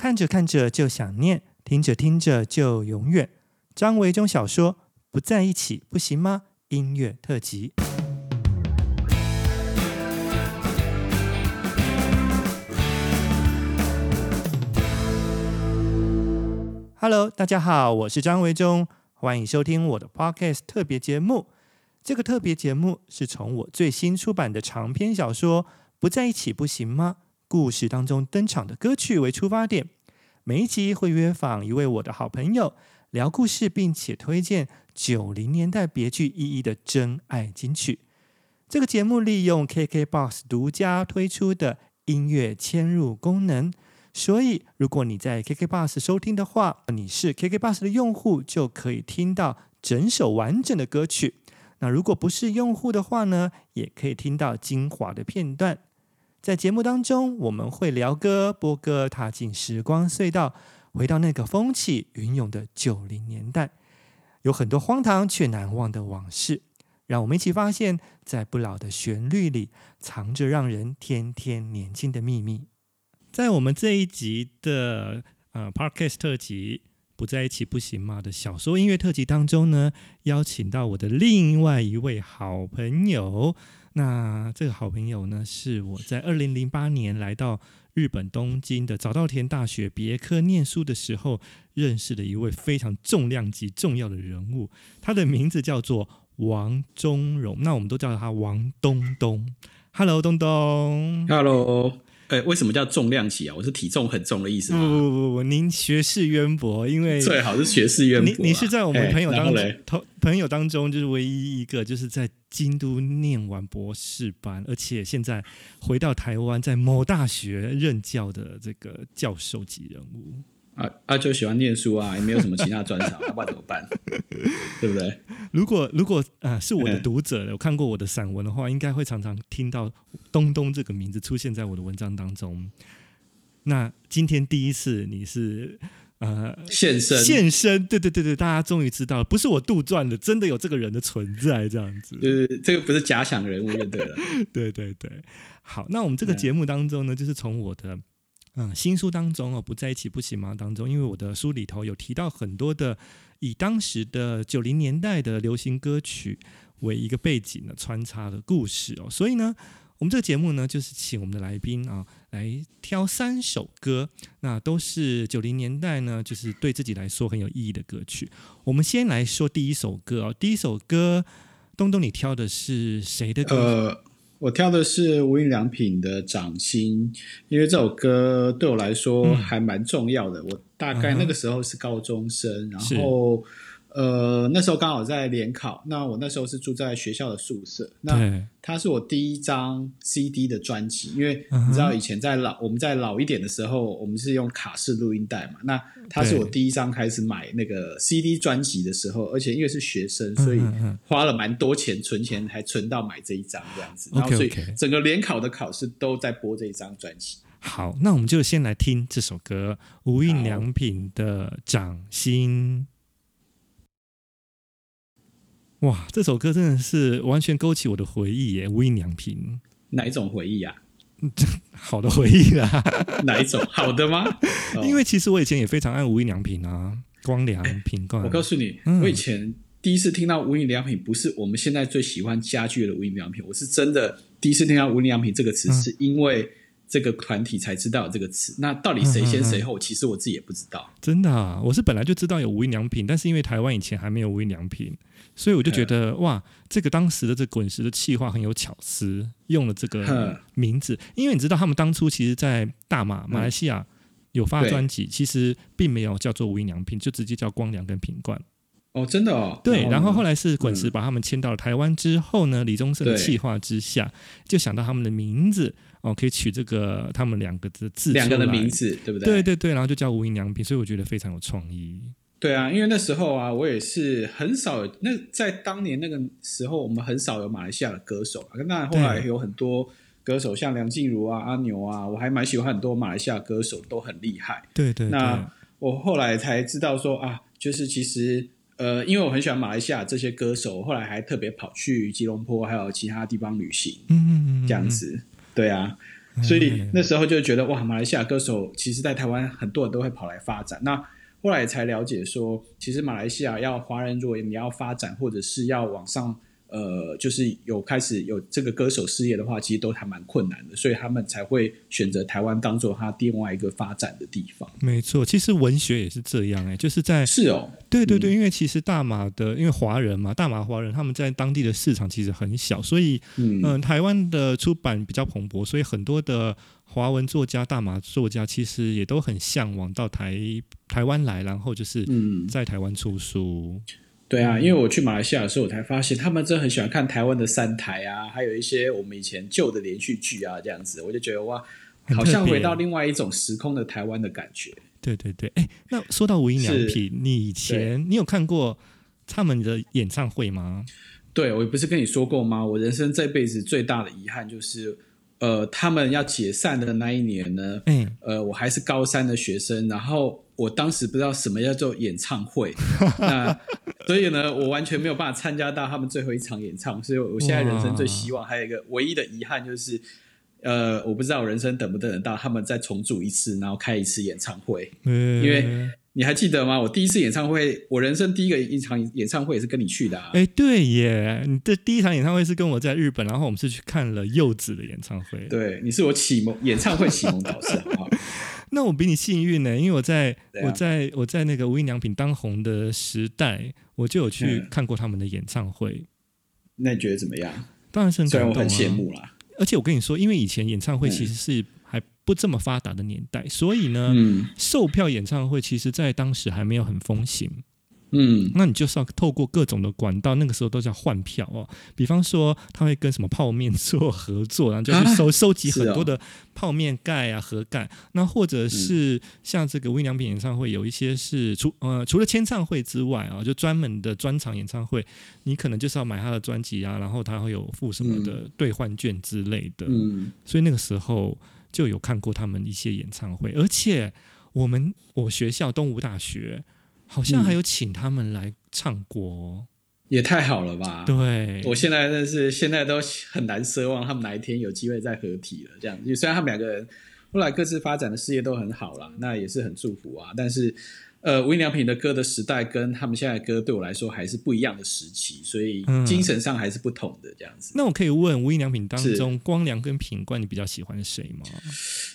看着看着就想念，听着听着就永远。张维中小说《不在一起不行吗？》音乐特辑。Hello，大家好，我是张维中，欢迎收听我的 Podcast 特别节目。这个特别节目是从我最新出版的长篇小说《不在一起不行吗？》故事当中登场的歌曲为出发点，每一集会约访一位我的好朋友，聊故事，并且推荐九零年代别具意义的真爱金曲。这个节目利用 KKBOX 独家推出的音乐嵌入功能，所以如果你在 KKBOX 收听的话，你是 KKBOX 的用户，就可以听到整首完整的歌曲。那如果不是用户的话呢，也可以听到精华的片段。在节目当中，我们会聊歌、播歌，踏进时光隧道，回到那个风起云涌的九零年代，有很多荒唐却难忘的往事。让我们一起发现，在不老的旋律里，藏着让人天天年轻的秘密。在我们这一集的呃 Podcast 特辑。不在一起不行吗？的小说音乐特辑当中呢，邀请到我的另外一位好朋友。那这个好朋友呢，是我在二零零八年来到日本东京的早稻田大学别科念书的时候认识的一位非常重量级重要的人物。他的名字叫做王中荣，那我们都叫他王东东。Hello，东东。Hello。哎，为什么叫重量级啊？我是体重很重的意思吗？不不不不，您学识渊博，因为 最好是学识渊博。你你是在我们朋友当中，同朋友当中就是唯一一个，就是在京都念完博士班，而且现在回到台湾，在某大学任教的这个教授级人物。啊啊，就喜欢念书啊，也没有什么其他专长，要不然怎么办？对不对？如果如果啊是我的读者，有看过我的散文的话，应该会常常听到“东东”这个名字出现在我的文章当中。那今天第一次你是呃现身现身，对对对对，大家终于知道了，不是我杜撰的，真的有这个人的存在，这样子。就是这个不是假想人物，就对了。对对对，好，那我们这个节目当中呢，就是从我的。嗯，新书当中哦，不在一起不行吗？当中，因为我的书里头有提到很多的以当时的九零年代的流行歌曲为一个背景的穿插的故事哦，所以呢，我们这个节目呢，就是请我们的来宾啊来挑三首歌，那都是九零年代呢，就是对自己来说很有意义的歌曲。我们先来说第一首歌哦，第一首歌，东东，你挑的是谁的歌？我挑的是无印良品的《掌心》，因为这首歌对我来说还蛮重要的。嗯、我大概那个时候是高中生，嗯、然后。呃，那时候刚好在联考，那我那时候是住在学校的宿舍。那它是我第一张 CD 的专辑，因为你知道以前在老我们在老一点的时候，我们是用卡式录音带嘛。那它是我第一张开始买那个 CD 专辑的时候，而且因为是学生，所以花了蛮多钱存钱，还存到买这一张这样子。然后所以整个联考的考试都在播这一张专辑。好，那我们就先来听这首歌，无印良品的《掌心》。哇，这首歌真的是完全勾起我的回忆耶！无印良品，哪一种回忆啊？好的回忆啊？哪一种？好的吗？因为其实我以前也非常爱无印良品啊，光良、品冠。我告诉你，嗯、我以前第一次听到无印良品，不是我们现在最喜欢家具的无印良品，我是真的第一次听到无印良品这个词，是因为这个团体才知道有这个词。那到底谁先谁后？其实我自己也不知道。真的啊，我是本来就知道有无印良品，但是因为台湾以前还没有无印良品。所以我就觉得哇，这个当时的这滚石的企划很有巧思，用了这个名字。因为你知道，他们当初其实，在大马马来西亚有发专辑，其实并没有叫做无印良品，就直接叫光良跟品冠。哦，真的哦。对，然后后来是滚石把他们签到了台湾之后呢，李宗盛的企划之下，就想到他们的名字哦，可以取这个他们两个的字，两个的名字，对不对？对对对，然后就叫无印良品，所以我觉得非常有创意。对啊，因为那时候啊，我也是很少。那在当年那个时候，我们很少有马来西亚的歌手啊。那后来有很多歌手，像梁静茹啊、阿牛啊，我还蛮喜欢很多马来西亚歌手，都很厉害。对，对对。那我后来才知道说啊，就是其实呃，因为我很喜欢马来西亚这些歌手，后来还特别跑去吉隆坡还有其他地方旅行。嗯嗯嗯，这样子。对啊。所以那时候就觉得哇，马来西亚歌手其实，在台湾很多人都会跑来发展。那后来才了解说，其实马来西亚要华人，如果你要发展，或者是要往上。呃，就是有开始有这个歌手事业的话，其实都还蛮困难的，所以他们才会选择台湾当做他另外一个发展的地方。没错，其实文学也是这样哎、欸，就是在是哦，对对对，嗯、因为其实大马的，因为华人嘛，大马华人他们在当地的市场其实很小，所以嗯、呃，台湾的出版比较蓬勃，所以很多的华文作家、大马作家其实也都很向往到台台湾来，然后就是在台湾出书。嗯对啊，因为我去马来西亚的时候，我才发现他们真的很喜欢看台湾的三台啊，还有一些我们以前旧的连续剧啊，这样子，我就觉得哇，好像回到另外一种时空的台湾的感觉。对对对，哎，那说到无印良品，你以前你有看过他们的演唱会吗？对，我不是跟你说过吗？我人生这辈子最大的遗憾就是。呃，他们要解散的那一年呢，嗯，呃，我还是高三的学生，然后我当时不知道什么叫做演唱会，那所以呢，我完全没有办法参加到他们最后一场演唱，所以我现在人生最希望还有一个唯一的遗憾就是，呃，我不知道我人生等不等得到他们再重组一次，然后开一次演唱会，嗯，因为。你还记得吗？我第一次演唱会，我人生第一个一场演唱会也是跟你去的啊！哎，对耶，你的第一场演唱会是跟我在日本，然后我们是去看了柚子的演唱会。对，你是我启蒙演唱会启蒙导师，好不好？那我比你幸运呢，因为我在、啊、我在我在那个无印良品当红的时代，我就有去看过他们的演唱会。嗯、那你觉得怎么样？当然是很感动啊，虽然我很羡慕啦。而且我跟你说，因为以前演唱会其实是、嗯。不这么发达的年代，所以呢，嗯、售票演唱会其实，在当时还没有很风行。嗯，那你就是要透过各种的管道，那个时候都叫换票哦。比方说，他会跟什么泡面做合作，然后就去收、啊、收集很多的泡面盖啊、盒盖。那或者是像这个无印良品演唱会，有一些是除呃除了签唱会之外啊，就专门的专场演唱会，你可能就是要买他的专辑啊，然后他会有附什么的兑换券之类的。嗯，所以那个时候。就有看过他们一些演唱会，而且我们我学校东吴大学好像还有请他们来唱过，哦，也太好了吧？对，我现在真是现在都很难奢望他们哪一天有机会再合体了。这样，虽然他们两个人后来各自发展的事业都很好了，那也是很祝福啊。但是。呃，无印良品的歌的时代跟他们现在的歌对我来说还是不一样的时期，所以精神上还是不同的这样子。嗯、那我可以问无印良品当中，光良跟品冠，你比较喜欢谁吗？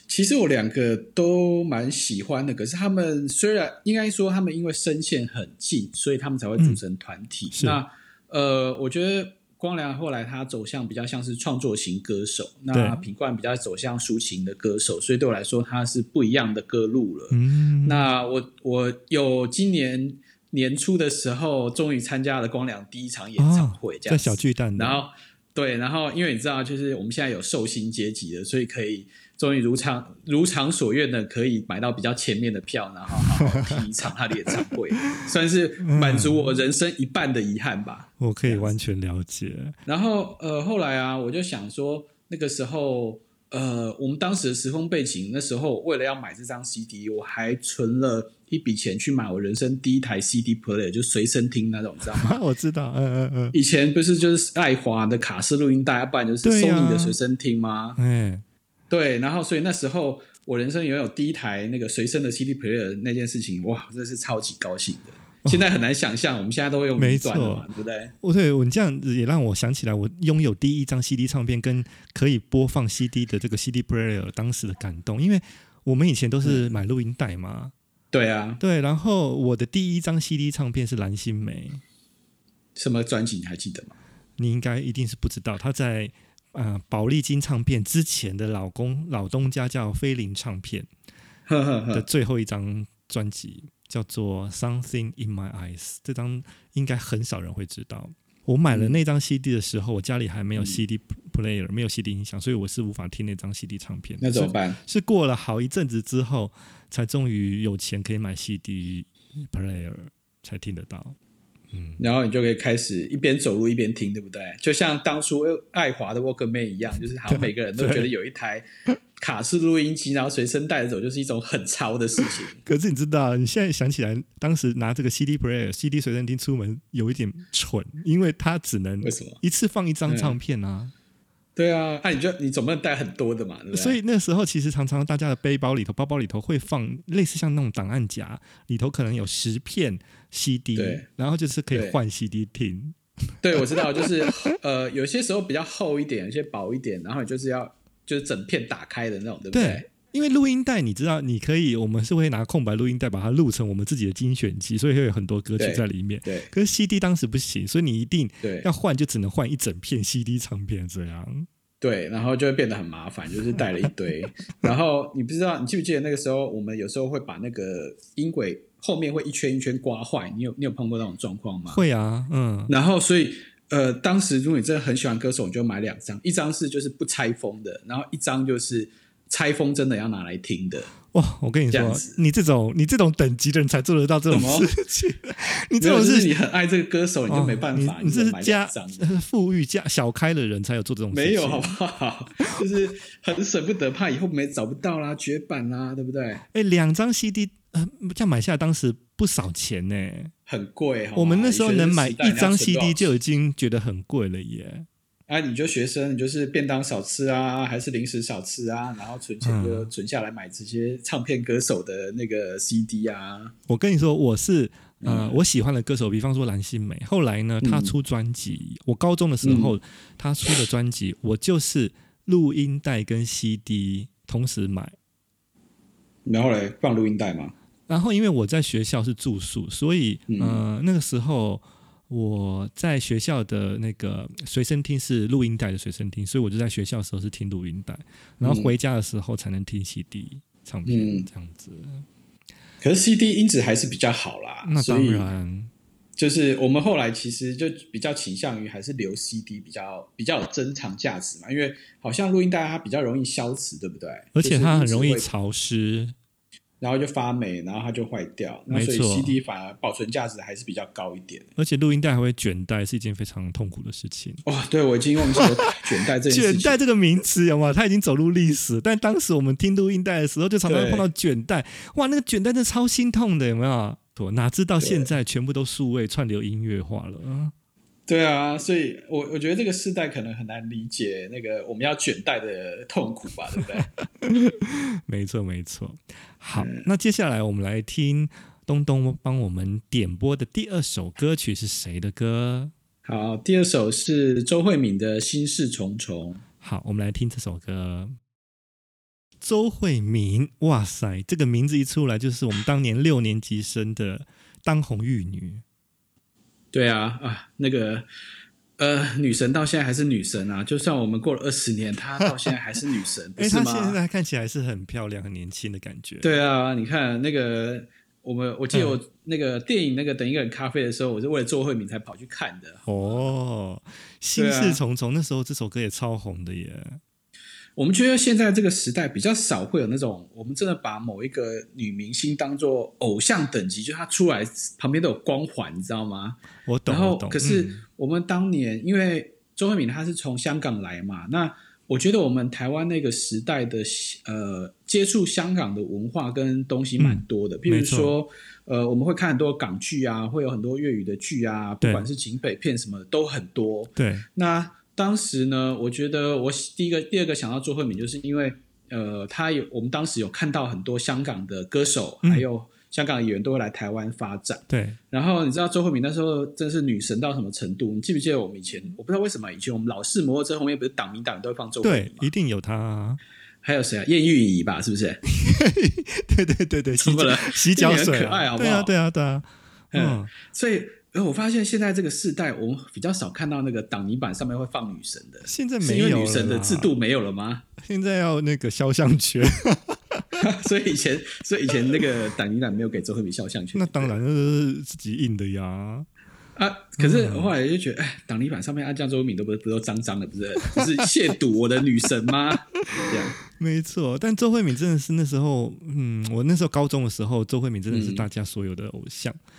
其实我两个都蛮喜欢的，可是他们虽然应该说他们因为声线很近，所以他们才会组成团体。嗯、那呃，我觉得。光良后来他走向比较像是创作型歌手，那品冠比较走向抒情的歌手，所以对我来说他是不一样的歌路了。嗯，那我我有今年年初的时候，终于参加了光良第一场演唱会，这样、哦、在小巨蛋。然后对，然后因为你知道，就是我们现在有寿星阶级的，所以可以。终于如常如常所愿的，可以买到比较前面的票，然后好好听一场他的演唱会，算是满足我人生一半的遗憾吧。我可以完全了解。然后呃，后来啊，我就想说，那个时候呃，我们当时的时空背景，那时候为了要买这张 CD，我还存了一笔钱去买我人生第一台 CD player，就随身听那种，知道吗？我知道，嗯嗯嗯。以前不是就是爱华的卡式录音带，要不然就是 Sony 的随身听吗？嗯。对，然后所以那时候我人生拥有第一台那个随身的 CD player 那件事情，哇，真的是超级高兴的。现在很难想象，哦、我们现在都会用没错，对不对？哦，对，我这样子也让我想起来，我拥有第一张 CD 唱片跟可以播放 CD 的这个 CD player 当时的感动，因为我们以前都是买录音带嘛。嗯、对啊，对，然后我的第一张 CD 唱片是蓝心湄，什么专辑你还记得吗？你应该一定是不知道，他在。呃，宝丽金唱片之前的老公老东家叫菲林唱片 的最后一张专辑叫做《Something in My Eyes》，这张应该很少人会知道。我买了那张 CD 的时候，我家里还没有 CD player，没有 CD 音响，所以我是无法听那张 CD 唱片。那怎么办？是，是过了好一阵子之后，才终于有钱可以买 CD player，才听得到。然后你就可以开始一边走路一边听，对不对？就像当初爱华的 Walkman 一样，就是好像每个人都觉得有一台卡式录音机，然后随身带着走，就是一种很潮的事情。可是你知道，你现在想起来，当时拿这个 CD player、CD 随身听出门有一点蠢，因为它只能一次放一张唱片啊？对啊，那、啊、你就你总不能带很多的嘛，对对？所以那时候其实常常大家的背包里头、包包里头会放类似像那种档案夹，里头可能有十片 CD，对，然后就是可以换 CD 听。对，我知道，就是呃，有些时候比较厚一点，有些薄一点，然后就是要就是整片打开的那种，对不对？对因为录音带，你知道，你可以，我们是会拿空白录音带把它录成我们自己的精选集，所以会有很多歌曲在里面。对，可是 CD 当时不行，所以你一定要换，就只能换一整片 CD 唱片这样。对，然后就会变得很麻烦，就是带了一堆。然后你不知道，你记不记得那个时候，我们有时候会把那个音轨后面会一圈一圈刮坏。你有你有碰过那种状况吗？会啊，嗯。然后所以呃，当时如果你真的很喜欢歌手，你就买两张，一张是就是不拆封的，然后一张就是。拆封真的要拿来听的哇！我跟你说，你这种你这种等级的人才做得到这种事情。你这种是你很爱这个歌手，你就没办法。你这是家 富裕家小开的人才有做这种事情。没有好不好？就是很舍不得，怕以后没找不到啦，绝版啦，对不对？哎，两张 CD，呃，这样买下来当时不少钱呢，很贵。我们那时候能买一张 CD 就已经觉得很贵了耶。啊，你就学生，你就是便当少吃啊，还是零食少吃啊？然后存钱就存下来买这些唱片歌手的那个 CD 啊。我跟你说，我是呃，我喜欢的歌手，比方说蓝心湄。后来呢，他出专辑，嗯、我高中的时候他出的专辑，我就是录音带跟 CD 同时买。然后嘞，放录音带吗？然后因为我在学校是住宿，所以呃，那个时候。我在学校的那个随身听是录音带的随身听，所以我就在学校的时候是听录音带，然后回家的时候才能听 CD 唱片，嗯、这样子。可是 CD 音质还是比较好啦，那当然。就是我们后来其实就比较倾向于还是留 CD 比较比较有珍藏价值嘛，因为好像录音带它比较容易消磁，对不对？而且它很容易潮湿。然后就发霉，然后它就坏掉。那所以 CD 反而保存价值还是比较高一点。而且录音带还会卷带，是一件非常痛苦的事情。哇，对，我已经忘记了 卷带这件事情。卷带这个名词有吗？它已经走入历史。但当时我们听录音带的时候，就常常碰到卷带。哇，那个卷带真的超心痛的，有没有？哪知道现在全部都数位串流音乐化了。对啊，所以我我觉得这个世代可能很难理解那个我们要卷带的痛苦吧，对不对？没错，没错。好，嗯、那接下来我们来听东东帮我们点播的第二首歌曲是谁的歌？好，第二首是周慧敏的《心事重重》。好，我们来听这首歌。周慧敏，哇塞，这个名字一出来就是我们当年六年级生的当红玉女。对啊，啊，那个呃，女神到现在还是女神啊！就算我们过了二十年，她到现在还是女神，不 是吗？她现在看起来是很漂亮、很年轻的感觉。对啊，你看那个，我们我记得我那个电影那个等一个人咖啡的时候，我是为了周慧敏才跑去看的。哦，心事重重，那时候这首歌也超红的耶。我们觉得现在这个时代比较少会有那种，我们真的把某一个女明星当做偶像等级，就她出来旁边都有光环，你知道吗？我懂。然后，可是我们当年，嗯、因为周慧敏她是从香港来嘛，那我觉得我们台湾那个时代的呃接触香港的文化跟东西蛮多的，嗯、譬如说呃我们会看很多港剧啊，会有很多粤语的剧啊，不管是警匪片什么的都很多。对，那。当时呢，我觉得我第一个、第二个想到周慧敏，就是因为呃，他有我们当时有看到很多香港的歌手，嗯、还有香港的演员都会来台湾发展。对。然后你知道周慧敏那时候真是女神到什么程度？你记不记得我们以前？我不知道为什么以前我们老式摩托车后面不是挡明挡都会放周慧敏吗？对，一定有她啊。还有谁啊？叶玉仪吧，是不是？对对对对，洗脚洗脚水，可爱好不好？对啊对啊对啊。嗯，嗯所以。而我发现现在这个世代，我们比较少看到那个挡泥板上面会放女神的。现在没有女神的制度没有了吗？现在要那个肖像权，所以以前，所以以前那个挡泥板没有给周慧敏肖像权。那当然，那是自己印的呀。啊，可是后来就觉得，哎，挡泥板上面按这样周慧敏都不是不都脏脏的，不是？不是亵渎我的女神吗？这样没错。但周慧敏真的是那时候，嗯，我那时候高中的时候，周慧敏真的是大家所有的偶像。嗯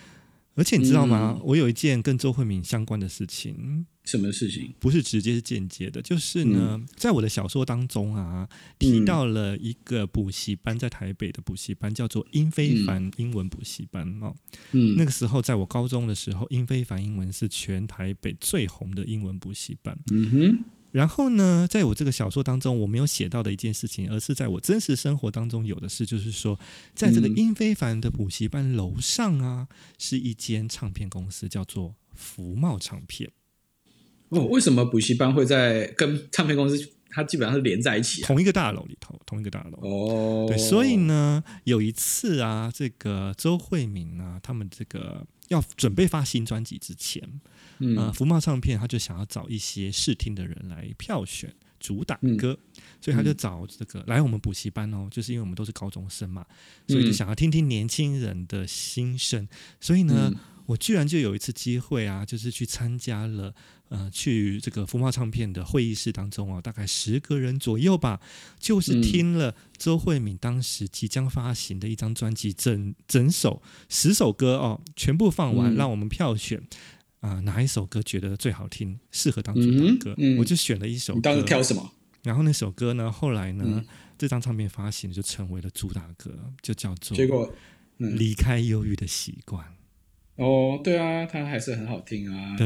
而且你知道吗？嗯、我有一件跟周慧敏相关的事情。什么事情？不是直接是间接的，就是呢，嗯、在我的小说当中啊，提到了一个补习班，在台北的补习班叫做英非凡英文补习班哦。嗯，那个时候在我高中的时候，英非凡英文是全台北最红的英文补习班。嗯哼。然后呢，在我这个小说当中，我没有写到的一件事情，而是在我真实生活当中有的事，就是说，在这个殷非凡的补习班楼上啊，是一间唱片公司，叫做福茂唱片。哦，为什么补习班会在跟唱片公司？它基本上是连在一起，啊，同一个大楼里头，同一个大楼。哦，对，所以呢，有一次啊，这个周慧敏啊，他们这个要准备发新专辑之前，嗯，呃、福茂唱片他就想要找一些试听的人来票选主打歌，嗯、所以他就找这个、嗯、来我们补习班哦，就是因为我们都是高中生嘛，所以就想要听听年轻人的心声，所以呢。嗯我居然就有一次机会啊，就是去参加了，呃，去这个福茂唱片的会议室当中啊，大概十个人左右吧，就是听了周慧敏当时即将发行的一张专辑，整整首十首歌哦，全部放完，让我们票选啊、呃，哪一首歌觉得最好听，适合当主打歌，嗯嗯、我就选了一首歌。你当时挑什么？然后那首歌呢，后来呢，嗯、这张唱片发行就成为了主打歌，就叫做《结果离开忧郁的习惯》。哦，对啊，他还是很好听啊。对，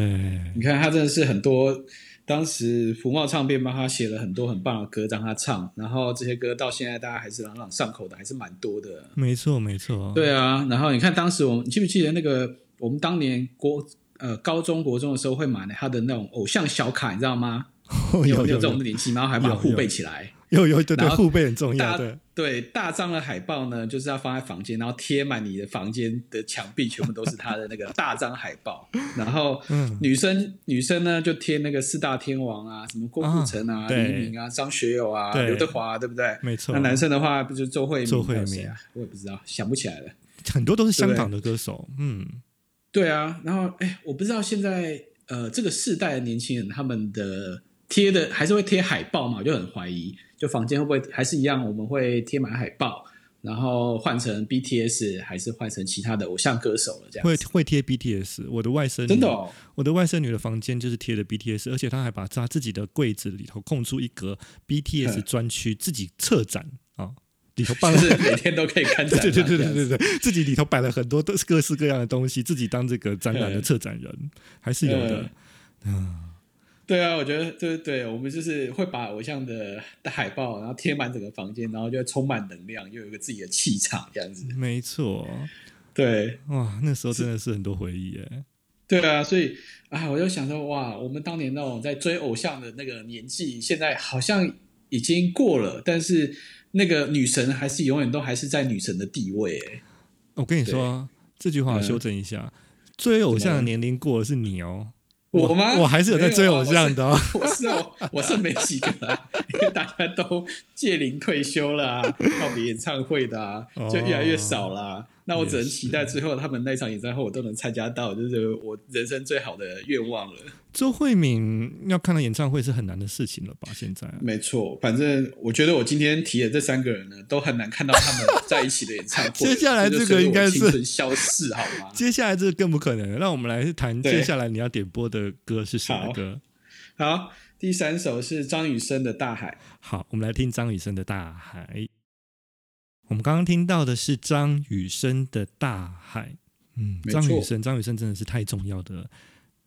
你看他真的是很多，当时福茂唱片帮他写了很多很棒的歌让他唱，然后这些歌到现在大家还是朗朗上口的，还是蛮多的。没错，没错。对啊，然后你看当时我们，你记不记得那个我们当年国呃高中国中的时候会买他的那种偶像小卡，你知道吗？有有，有这种年纪，然后还把它互背起来。有有对对，护背很重要。对对，大张的海报呢，就是要放在房间，然后贴满你的房间的墙壁，全部都是他的那个大张海报。然后女生、嗯、女生呢，就贴那个四大天王啊，什么郭富城啊、黎明啊、张学友啊、刘德华，对不对？没错。那男生的话，不就是周慧敏？周慧敏啊，我也不知道，想不起来了。很多都是香港的歌手，对对嗯，对啊。然后哎，我不知道现在呃这个世代的年轻人他们的贴的还是会贴海报嘛？我就很怀疑。就房间会不会还是一样？我们会贴满海报，然后换成 BTS，还是换成其他的偶像歌手了？这样会会贴 BTS。我的外甥女真的哦，我的外甥女的房间就是贴的 BTS，而且她还把她自己的柜子里头空出一格 BTS 专区，自己策展啊，里头办是每天都可以看展。对对对对对对，自己里头摆了很多都是各式各样的东西，自己当这个展览的策展人还是有的，嗯。对啊，我觉得对对对，我们就是会把偶像的的海报，然后贴满整个房间，然后就会充满能量，又有一个自己的气场，这样子。没错，对，哇，那时候真的是很多回忆耶。对啊，所以啊，我就想说，哇，我们当年那种在追偶像的那个年纪，现在好像已经过了，但是那个女神还是永远都还是在女神的地位。哎，我跟你说对这句话修正一下，嗯、追偶像的年龄过了是你哦。我吗？我还是有在追偶像的，哦我，我是 我，我是没几个啊，因为大家都届龄退休了，啊，告别演唱会的，啊，就越来越少啦。哦那我只能期待最后他们那场演唱会我都能参加到，就是我人生最好的愿望了。周慧敏要看到演唱会是很难的事情了吧？现在没错，反正我觉得我今天提的这三个人呢，都很难看到他们在一起的演唱会。接下来这个应该是消逝，好吗？接下来这个更不可能。让我们来谈接下来你要点播的歌是什么歌？好，好，第三首是张雨生的《大海》。好，我们来听张雨生的《大海》。我们刚刚听到的是张雨生的《大海》，嗯，张雨生，张雨生真的是太重要的、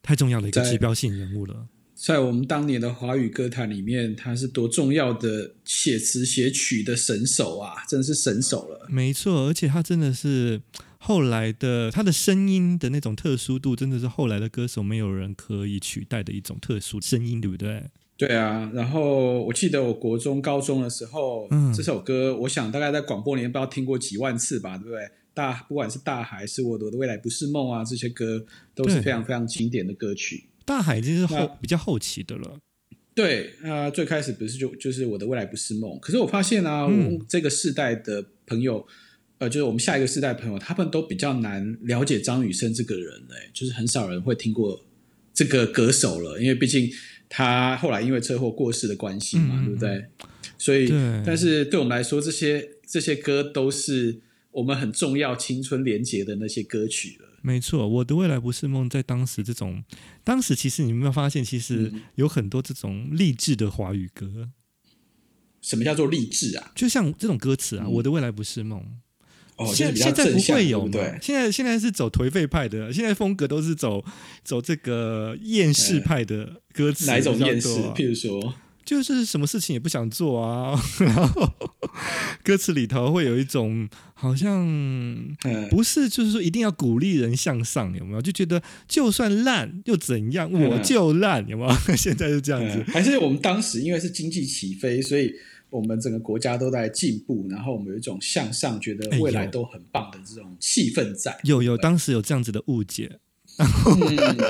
太重要的一个指标性人物了。在我们当年的华语歌坛里面，他是多重要的写词写曲的神手啊，真的是神手了。没错，而且他真的是后来的，他的声音的那种特殊度，真的是后来的歌手没有人可以取代的一种特殊声音，对不对？对啊，然后我记得我国中、高中的时候，嗯，这首歌，我想大概在广播里面不知道听过几万次吧，对不对？大不管是大海，是我的未来不是梦啊，这些歌都是非常非常经典的歌曲。大海就是后比较后期的了。对啊，最开始不是就就是我的未来不是梦，可是我发现啊，嗯、我这个世代的朋友，呃，就是我们下一个世代的朋友，他们都比较难了解张雨生这个人，哎，就是很少人会听过这个歌手了，因为毕竟。他后来因为车祸过世的关系嘛，嗯、对不对？所以，对但是对我们来说，这些这些歌都是我们很重要青春连结的那些歌曲了。没错，我的未来不是梦，在当时这种，当时其实你有没有发现，其实有很多这种励志的华语歌。什么叫做励志啊？就像这种歌词啊，嗯、我的未来不是梦。哦，现现在不会有对，现在现在是走颓废派的，现在风格都是走走这个厌世派的歌词，哪一种厌世？譬如说。就是什么事情也不想做啊，然后歌词里头会有一种好像不是，就是说一定要鼓励人向上，有没有？就觉得就算烂又怎样，我就烂，有没有？现在是这样子，还是我们当时因为是经济起飞，所以我们整个国家都在进步，然后我们有一种向上，觉得未来都很棒的这种气氛在。有有，当时有这样子的误解。然后，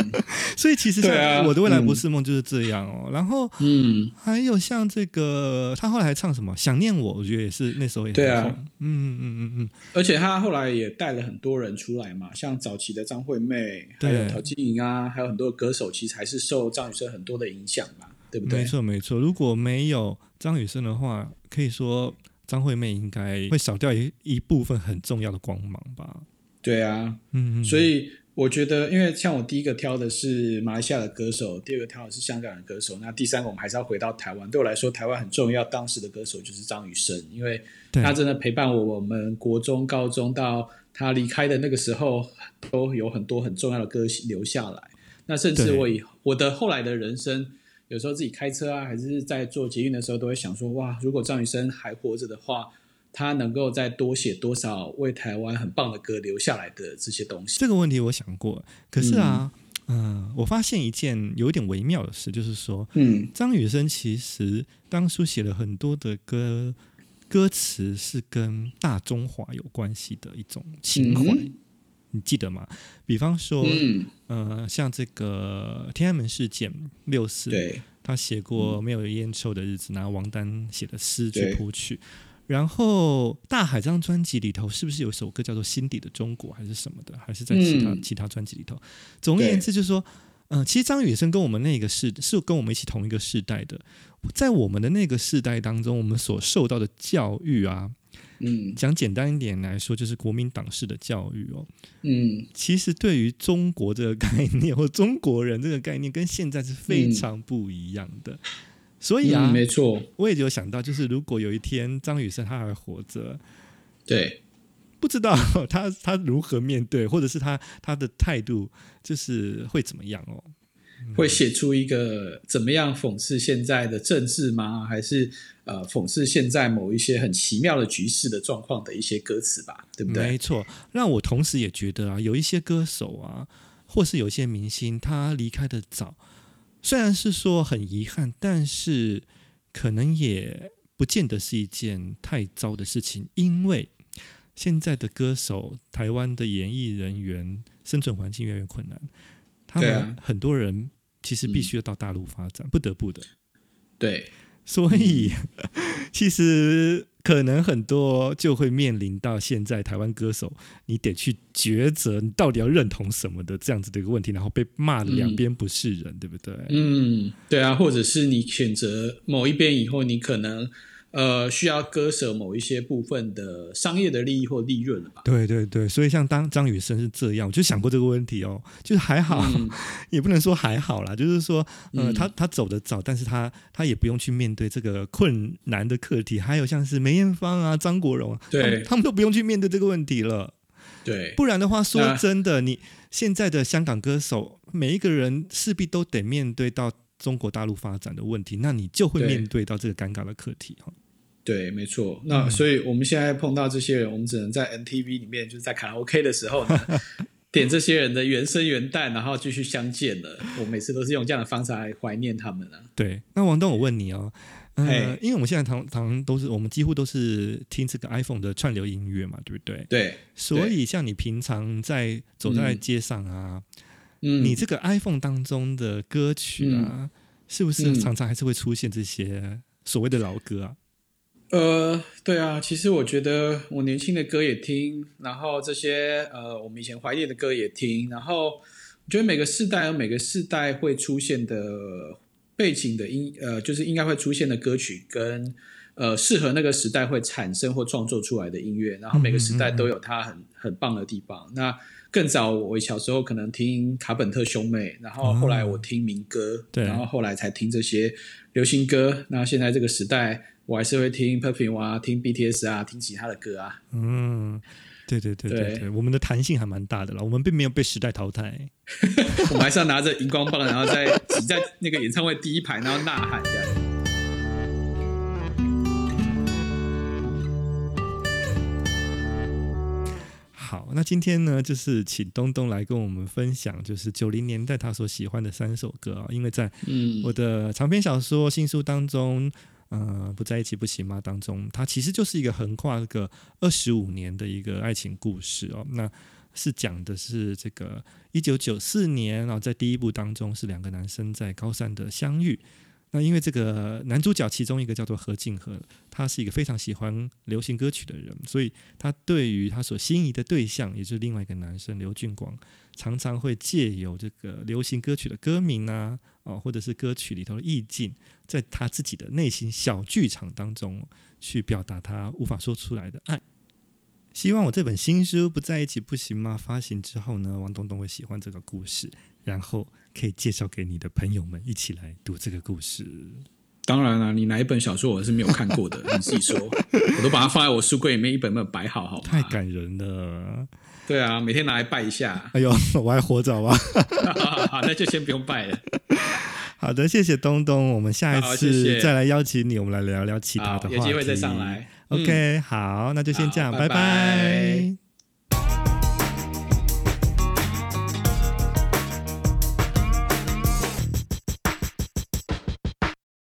所以其实像我的未来不是梦就是这样哦。然后，嗯，还有像这个，他后来还唱什么？想念我，我觉得也是那时候也对啊。嗯嗯嗯嗯。而且他后来也带了很多人出来嘛，像早期的张惠妹，还有陶晶莹啊，还有很多歌手，其实还是受张雨生很多的影响嘛，对不对？没错没错。如果没有张雨生的话，可以说张惠妹应该会少掉一一部分很重要的光芒吧。对啊，嗯，所以。我觉得，因为像我第一个挑的是马来西亚的歌手，第二个挑的是香港的歌手，那第三个我们还是要回到台湾。对我来说，台湾很重要，当时的歌手就是张雨生，因为他真的陪伴我，我们国中、高中到他离开的那个时候，都有很多很重要的歌留下来。那甚至我以我的后来的人生，有时候自己开车啊，还是在做捷运的时候，都会想说：哇，如果张雨生还活着的话。他能够再多写多少为台湾很棒的歌留下来的这些东西？这个问题我想过，可是啊，嗯、呃，我发现一件有一点微妙的事，就是说，嗯，张雨生其实当初写了很多的歌，歌词是跟大中华有关系的一种情怀，嗯、你记得吗？比方说，嗯，呃，像这个天安门事件六四，对，他写过没有烟抽的日子，拿王丹写的诗去谱曲。然后大海这张专辑里头是不是有一首歌叫做《心底的中国》还是什么的？还是在其他、嗯、其他专辑里头？总而言之，就是说，嗯、呃，其实张雨生跟我们那个世是跟我们一起同一个世代的，在我们的那个世代当中，我们所受到的教育啊，嗯，讲简单一点来说，就是国民党式的教育哦，嗯，其实对于中国这个概念或中国人这个概念，跟现在是非常不一样的。嗯所以啊，嗯、没错，我也有想到，就是如果有一天张雨生他还活着，对，不知道 他他如何面对，或者是他他的态度就是会怎么样哦？会写出一个怎么样讽刺现在的政治吗？还是呃讽刺现在某一些很奇妙的局势的状况的一些歌词吧？对不对？没错，让我同时也觉得啊，有一些歌手啊，或是有一些明星，他离开的早。虽然是说很遗憾，但是可能也不见得是一件太糟的事情，因为现在的歌手、台湾的演艺人员生存环境越来越困难，他们很多人其实必须要到大陆发展，不得不的。对，所以 其实。可能很多就会面临到现在台湾歌手，你得去抉择，你到底要认同什么的这样子的一个问题，然后被骂的两边不是人，嗯、对不对？嗯，对啊，或者是你选择某一边以后，你可能。呃，需要割舍某一些部分的商业的利益或利润了吧？对对对，所以像当张雨生是这样，我就想过这个问题哦，就是还好，嗯、也不能说还好啦，就是说，呃，嗯、他他走得早，但是他他也不用去面对这个困难的课题。还有像是梅艳芳啊、张国荣，对他们，他们都不用去面对这个问题了。对，不然的话，说真的，你现在的香港歌手，每一个人势必都得面对到中国大陆发展的问题，那你就会面对到这个尴尬的课题哈。对，没错。那所以我们现在碰到这些人，我们只能在 NTV 里面，就是在卡拉 OK 的时候呢，点这些人的原声原弹，然后继续相见了。我每次都是用这样的方式来怀念他们啊。对，那王东，我问你哦，呃因为我们现在常常都是，我们几乎都是听这个 iPhone 的串流音乐嘛，对不对？对。所以，像你平常在走在街上啊，嗯，你这个 iPhone 当中的歌曲啊，嗯，是不是常常还是会出现这些所谓的老歌啊？呃，对啊，其实我觉得我年轻的歌也听，然后这些呃我们以前怀念的歌也听，然后我觉得每个世代有每个世代会出现的背景的音，呃，就是应该会出现的歌曲跟呃适合那个时代会产生或创作出来的音乐，然后每个时代都有它很很棒的地方。那更早我小时候可能听卡本特兄妹，然后后来我听民歌，对，然后后来才听这些流行歌。那现在这个时代。我还是会听 Perfume 啊，听 BTS 啊，听其他的歌啊。嗯，对对对对对，对我们的弹性还蛮大的啦，我们并没有被时代淘汰。我们还是要拿着荧光棒，然后在挤在那个演唱会第一排，然后呐喊这样。好，那今天呢，就是请东东来跟我们分享，就是九零年代他所喜欢的三首歌啊。因为在我的长篇小说新书当中，呃，不在一起不行吗？当中，它其实就是一个横跨个二十五年的一个爱情故事哦。那是讲的是这个一九九四年，啊在第一部当中是两个男生在高三的相遇。那因为这个男主角其中一个叫做何敬和，他是一个非常喜欢流行歌曲的人，所以他对于他所心仪的对象，也就是另外一个男生刘俊广，常常会借由这个流行歌曲的歌名啊，哦，或者是歌曲里头的意境，在他自己的内心小剧场当中去表达他无法说出来的爱。希望我这本新书不在一起不行吗？发行之后呢，王东东会喜欢这个故事，然后可以介绍给你的朋友们一起来读这个故事。当然了，你哪一本小说我是没有看过的，你自己说，我都把它放在我书柜里面，一本本摆好，好。太感人了。对啊，每天拿来拜一下。哎呦，我还活着吧？好，那就先不用拜了。好的，谢谢东东，我们下一次再来邀请你，我们来聊聊其他的话题。有机会再上来。OK，好，那就先这样，拜拜。拜拜。